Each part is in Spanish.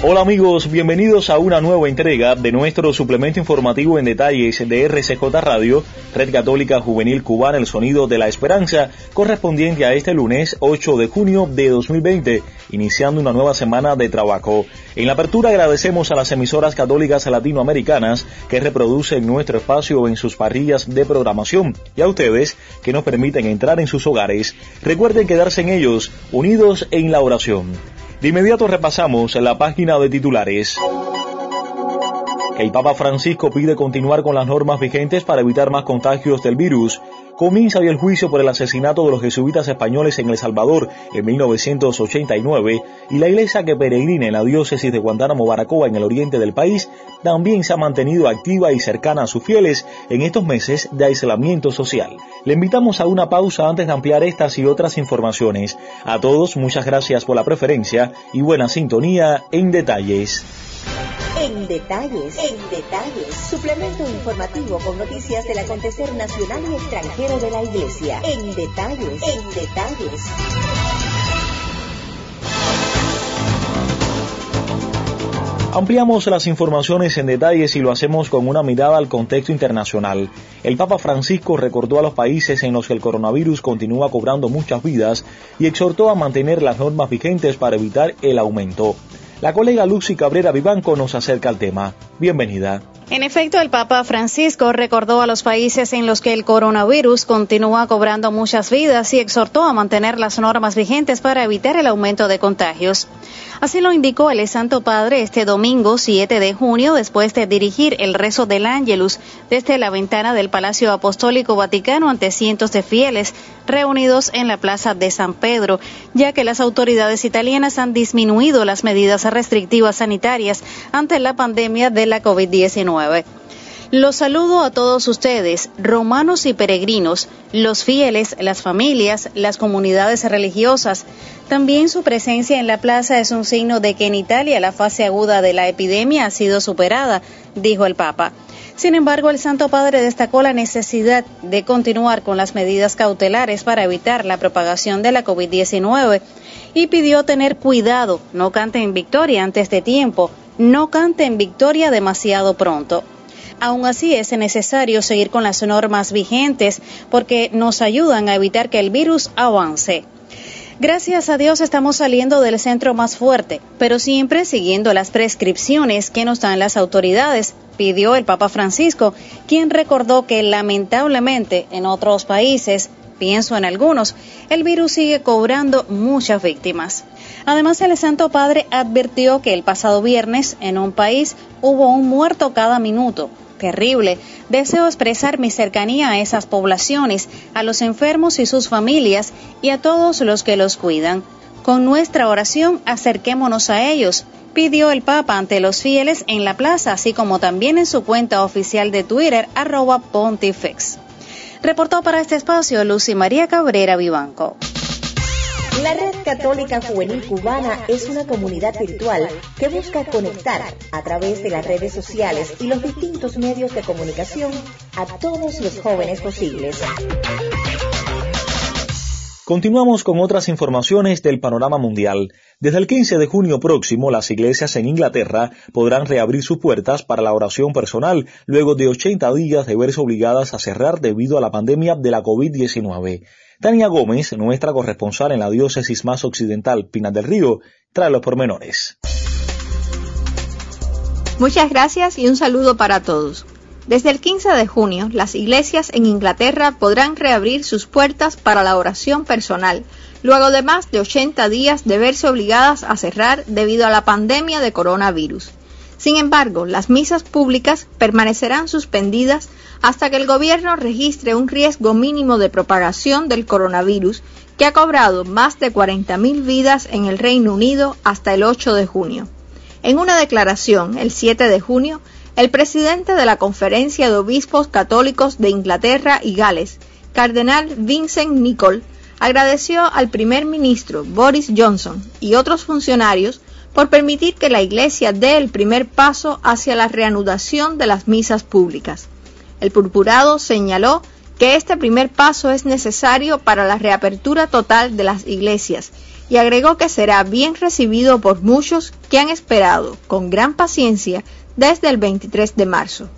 Hola amigos, bienvenidos a una nueva entrega de nuestro suplemento informativo en detalles de RCJ Radio, Red Católica Juvenil Cubana, el sonido de la esperanza, correspondiente a este lunes 8 de junio de 2020, iniciando una nueva semana de trabajo. En la apertura agradecemos a las emisoras católicas latinoamericanas que reproducen nuestro espacio en sus parrillas de programación y a ustedes que nos permiten entrar en sus hogares. Recuerden quedarse en ellos, unidos en la oración. De inmediato repasamos la página de titulares. El Papa Francisco pide continuar con las normas vigentes para evitar más contagios del virus. Comienza el juicio por el asesinato de los jesuitas españoles en El Salvador en 1989 y la iglesia que peregrina en la diócesis de Guantánamo Baracoa en el oriente del país también se ha mantenido activa y cercana a sus fieles en estos meses de aislamiento social. Le invitamos a una pausa antes de ampliar estas y otras informaciones. A todos muchas gracias por la preferencia y buena sintonía en detalles. En detalles, en detalles, suplemento informativo con noticias del acontecer nacional y extranjero de la Iglesia. En detalles, en detalles. Ampliamos las informaciones en detalles y lo hacemos con una mirada al contexto internacional. El Papa Francisco recordó a los países en los que el coronavirus continúa cobrando muchas vidas y exhortó a mantener las normas vigentes para evitar el aumento. La colega Lucy Cabrera Vivanco nos acerca al tema. Bienvenida. En efecto, el Papa Francisco recordó a los países en los que el coronavirus continúa cobrando muchas vidas y exhortó a mantener las normas vigentes para evitar el aumento de contagios. Así lo indicó el Santo Padre este domingo 7 de junio después de dirigir el rezo del Ángelus desde la ventana del Palacio Apostólico Vaticano ante cientos de fieles reunidos en la Plaza de San Pedro, ya que las autoridades italianas han disminuido las medidas restrictivas sanitarias ante la pandemia de la COVID-19. Los saludo a todos ustedes, romanos y peregrinos, los fieles, las familias, las comunidades religiosas. También su presencia en la plaza es un signo de que en Italia la fase aguda de la epidemia ha sido superada, dijo el Papa. Sin embargo, el Santo Padre destacó la necesidad de continuar con las medidas cautelares para evitar la propagación de la COVID-19 y pidió tener cuidado, no cante en victoria antes de tiempo, no cante en victoria demasiado pronto. Aún así es necesario seguir con las normas vigentes porque nos ayudan a evitar que el virus avance. Gracias a Dios estamos saliendo del centro más fuerte, pero siempre siguiendo las prescripciones que nos dan las autoridades, pidió el Papa Francisco, quien recordó que lamentablemente en otros países, pienso en algunos, el virus sigue cobrando muchas víctimas. Además, el Santo Padre advirtió que el pasado viernes en un país hubo un muerto cada minuto, terrible. Deseo expresar mi cercanía a esas poblaciones, a los enfermos y sus familias y a todos los que los cuidan. Con nuestra oración acerquémonos a ellos, pidió el Papa ante los fieles en la plaza, así como también en su cuenta oficial de Twitter, arroba pontifex. Reportó para este espacio Lucy María Cabrera Vivanco. La Red Católica Juvenil Cubana es una comunidad virtual que busca conectar a través de las redes sociales y los distintos medios de comunicación a todos los jóvenes posibles. Continuamos con otras informaciones del panorama mundial. Desde el 15 de junio próximo, las iglesias en Inglaterra podrán reabrir sus puertas para la oración personal luego de 80 días de verse obligadas a cerrar debido a la pandemia de la COVID-19. Tania Gómez, nuestra corresponsal en la diócesis más occidental, Pinas del Río, trae los pormenores. Muchas gracias y un saludo para todos. Desde el 15 de junio, las iglesias en Inglaterra podrán reabrir sus puertas para la oración personal, luego de más de 80 días de verse obligadas a cerrar debido a la pandemia de coronavirus. Sin embargo, las misas públicas permanecerán suspendidas hasta que el gobierno registre un riesgo mínimo de propagación del coronavirus que ha cobrado más de 40.000 vidas en el Reino Unido hasta el 8 de junio. En una declaración el 7 de junio, El presidente de la Conferencia de Obispos Católicos de Inglaterra y Gales, Cardenal Vincent Nicol, agradeció al primer ministro Boris Johnson y otros funcionarios por permitir que la Iglesia dé el primer paso hacia la reanudación de las misas públicas. El purpurado señaló que este primer paso es necesario para la reapertura total de las iglesias y agregó que será bien recibido por muchos que han esperado con gran paciencia desde el 23 de marzo.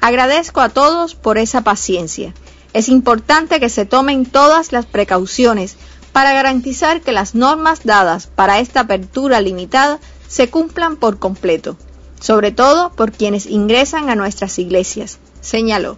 Agradezco a todos por esa paciencia. Es importante que se tomen todas las precauciones para garantizar que las normas dadas para esta apertura limitada se cumplan por completo, sobre todo por quienes ingresan a nuestras iglesias, señaló.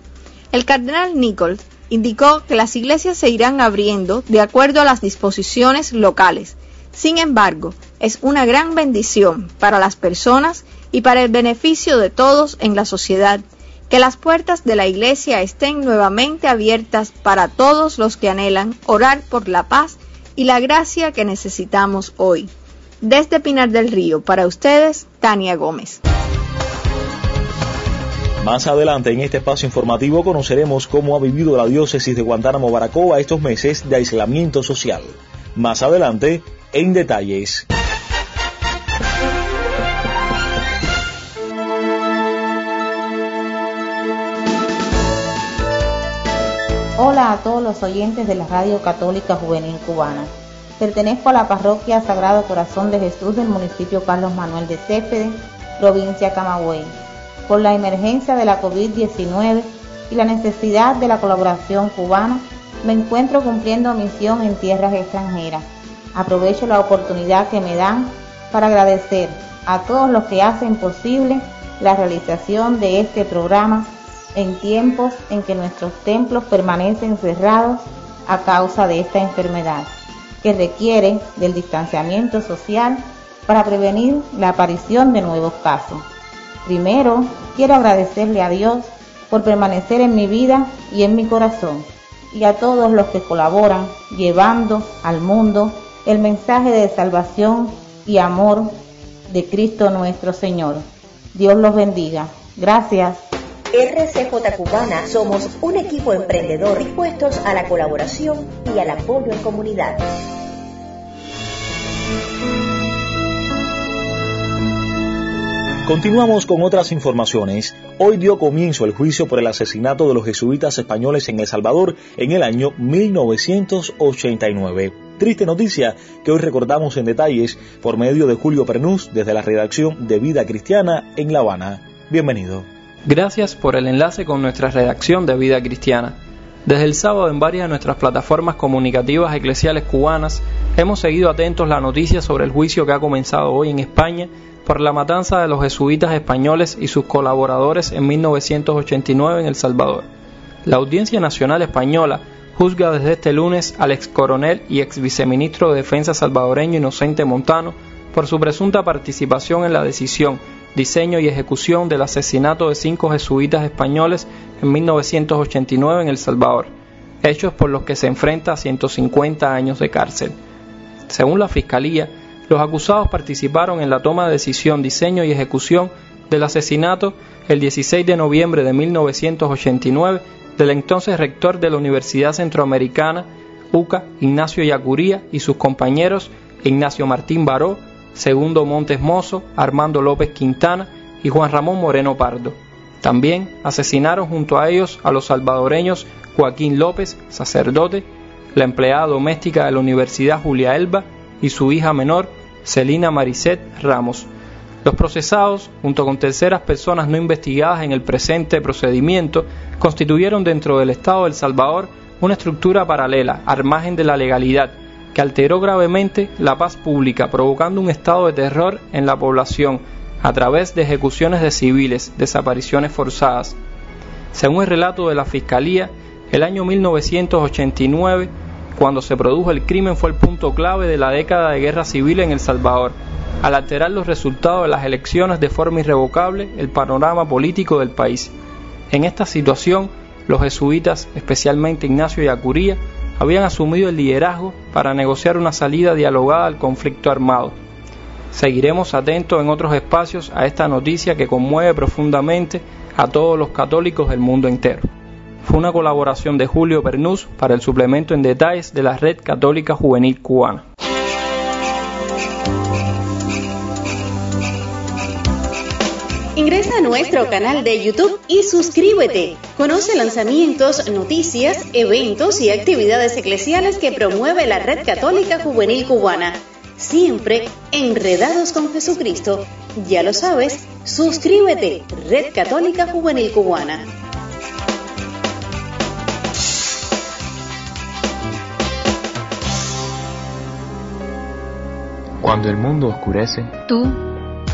El cardenal Nichols indicó que las iglesias se irán abriendo de acuerdo a las disposiciones locales. Sin embargo, es una gran bendición para las personas y para el beneficio de todos en la sociedad que las puertas de la iglesia estén nuevamente abiertas para todos los que anhelan orar por la paz y la gracia que necesitamos hoy. Desde Pinar del Río, para ustedes, Tania Gómez. Más adelante en este espacio informativo conoceremos cómo ha vivido la diócesis de Guantánamo Baracoa estos meses de aislamiento social. Más adelante, en detalles. Hola a todos los oyentes de la Radio Católica Juvenil Cubana. Pertenezco a la parroquia Sagrado Corazón de Jesús del municipio Carlos Manuel de Cépede, provincia Camagüey. Por la emergencia de la COVID-19 y la necesidad de la colaboración cubana, me encuentro cumpliendo misión en tierras extranjeras. Aprovecho la oportunidad que me dan para agradecer a todos los que hacen posible la realización de este programa en tiempos en que nuestros templos permanecen cerrados a causa de esta enfermedad, que requiere del distanciamiento social para prevenir la aparición de nuevos casos. Primero, quiero agradecerle a Dios por permanecer en mi vida y en mi corazón, y a todos los que colaboran llevando al mundo el mensaje de salvación y amor de Cristo nuestro Señor. Dios los bendiga. Gracias. RCJ Cubana somos un equipo emprendedor dispuestos a la colaboración y al apoyo en comunidad. Continuamos con otras informaciones. Hoy dio comienzo el juicio por el asesinato de los jesuitas españoles en El Salvador en el año 1989. Triste noticia que hoy recordamos en detalles por medio de Julio Pernús desde la redacción de Vida Cristiana en La Habana. Bienvenido. Gracias por el enlace con nuestra redacción de Vida Cristiana. Desde el sábado en varias de nuestras plataformas comunicativas eclesiales cubanas hemos seguido atentos la noticia sobre el juicio que ha comenzado hoy en España por la matanza de los jesuitas españoles y sus colaboradores en 1989 en El Salvador. La Audiencia Nacional Española juzga desde este lunes al ex coronel y ex viceministro de Defensa salvadoreño Inocente Montano por su presunta participación en la decisión diseño y ejecución del asesinato de cinco jesuitas españoles en 1989 en El Salvador, hechos por los que se enfrenta a 150 años de cárcel. Según la Fiscalía, los acusados participaron en la toma de decisión, diseño y ejecución del asesinato el 16 de noviembre de 1989 del entonces rector de la Universidad Centroamericana, UCA, Ignacio Yacuría, y sus compañeros Ignacio Martín Baró, Segundo Montes Mozo, Armando López Quintana y Juan Ramón Moreno Pardo. También asesinaron junto a ellos a los salvadoreños Joaquín López, sacerdote, la empleada doméstica de la Universidad Julia Elba y su hija menor, Celina Maricet Ramos. Los procesados, junto con terceras personas no investigadas en el presente procedimiento, constituyeron dentro del Estado de El Salvador una estructura paralela, al margen de la legalidad, que alteró gravemente la paz pública, provocando un estado de terror en la población a través de ejecuciones de civiles, desapariciones forzadas. Según el relato de la Fiscalía, el año 1989, cuando se produjo el crimen, fue el punto clave de la década de guerra civil en El Salvador, al alterar los resultados de las elecciones de forma irrevocable el panorama político del país. En esta situación, los jesuitas, especialmente Ignacio y Acuría, habían asumido el liderazgo para negociar una salida dialogada al conflicto armado. Seguiremos atentos en otros espacios a esta noticia que conmueve profundamente a todos los católicos del mundo entero. Fue una colaboración de Julio Pernús para el suplemento en detalles de la Red Católica Juvenil Cubana. Ingresa a nuestro canal de YouTube y suscríbete. Conoce lanzamientos, noticias, eventos y actividades eclesiales que promueve la Red Católica Juvenil Cubana. Siempre enredados con Jesucristo. Ya lo sabes, suscríbete, Red Católica Juvenil Cubana. Cuando el mundo oscurece, tú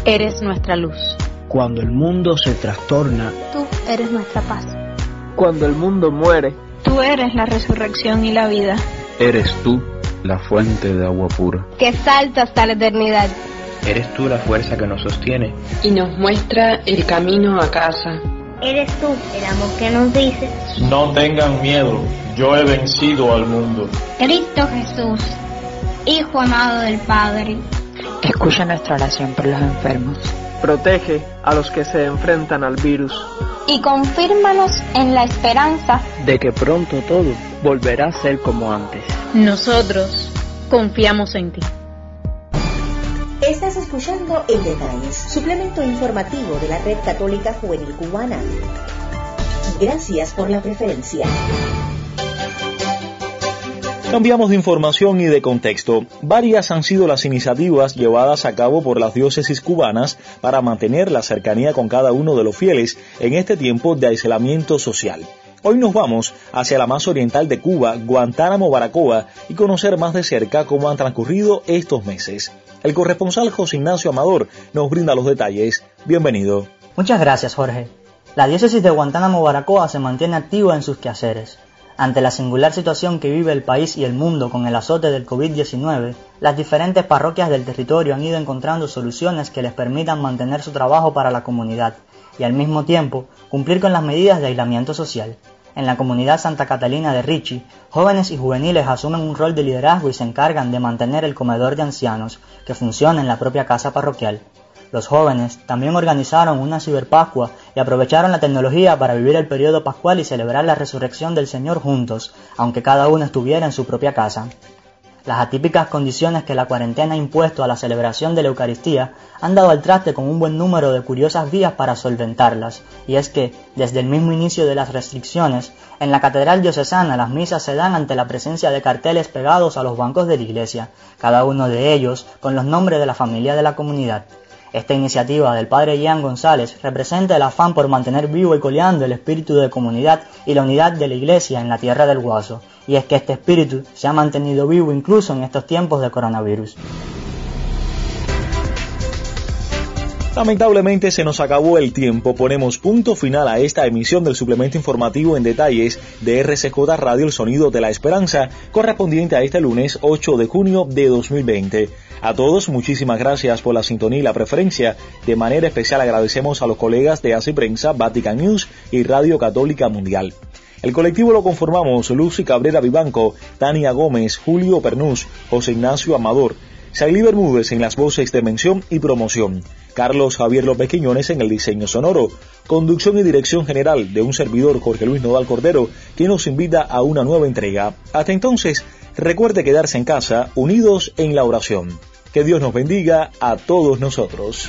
eres nuestra luz. Cuando el mundo se trastorna, tú eres nuestra paz. Cuando el mundo muere, tú eres la resurrección y la vida. Eres tú la fuente de agua pura. Que salta hasta la eternidad. Eres tú la fuerza que nos sostiene. Y nos muestra el camino a casa. Eres tú el amor que nos dice. No tengan miedo, yo he vencido al mundo. Cristo Jesús, Hijo amado del Padre. Escucha nuestra oración por los enfermos. Protege a los que se enfrentan al virus. Y confírmanos en la esperanza de que pronto todo volverá a ser como antes. Nosotros confiamos en ti. Estás escuchando En Detalles, suplemento informativo de la Red Católica Juvenil Cubana. Gracias por la preferencia. Cambiamos de información y de contexto. Varias han sido las iniciativas llevadas a cabo por las diócesis cubanas para mantener la cercanía con cada uno de los fieles en este tiempo de aislamiento social. Hoy nos vamos hacia la más oriental de Cuba, Guantánamo, Baracoa, y conocer más de cerca cómo han transcurrido estos meses. El corresponsal José Ignacio Amador nos brinda los detalles. Bienvenido. Muchas gracias, Jorge. La diócesis de Guantánamo, Baracoa se mantiene activa en sus quehaceres. Ante la singular situación que vive el país y el mundo con el azote del COVID-19, las diferentes parroquias del territorio han ido encontrando soluciones que les permitan mantener su trabajo para la comunidad y al mismo tiempo cumplir con las medidas de aislamiento social. En la comunidad Santa Catalina de Ricci, jóvenes y juveniles asumen un rol de liderazgo y se encargan de mantener el comedor de ancianos que funciona en la propia casa parroquial. Los jóvenes también organizaron una ciberpascua y aprovecharon la tecnología para vivir el periodo pascual y celebrar la resurrección del Señor juntos, aunque cada uno estuviera en su propia casa. Las atípicas condiciones que la cuarentena ha impuesto a la celebración de la Eucaristía han dado al traste con un buen número de curiosas vías para solventarlas, y es que, desde el mismo inicio de las restricciones, en la Catedral Diocesana las misas se dan ante la presencia de carteles pegados a los bancos de la iglesia, cada uno de ellos con los nombres de la familia de la comunidad. Esta iniciativa del padre Ian González representa el afán por mantener vivo y coleando el espíritu de comunidad y la unidad de la Iglesia en la tierra del Guaso, y es que este espíritu se ha mantenido vivo incluso en estos tiempos de coronavirus. Lamentablemente se nos acabó el tiempo. Ponemos punto final a esta emisión del suplemento informativo en detalles de RCJ Radio El Sonido de la Esperanza, correspondiente a este lunes 8 de junio de 2020. A todos, muchísimas gracias por la sintonía y la preferencia. De manera especial agradecemos a los colegas de Hace Prensa, Vatican News y Radio Católica Mundial. El colectivo lo conformamos Lucy Cabrera Vivanco, Tania Gómez, Julio Pernús, José Ignacio Amador, Saily Bermúdez en las voces de mención y promoción, Carlos Javier López Quiñones en el diseño sonoro, conducción y dirección general de un servidor Jorge Luis Nodal Cordero, quien nos invita a una nueva entrega. Hasta entonces, recuerde quedarse en casa, unidos en la oración. Que Dios nos bendiga a todos nosotros.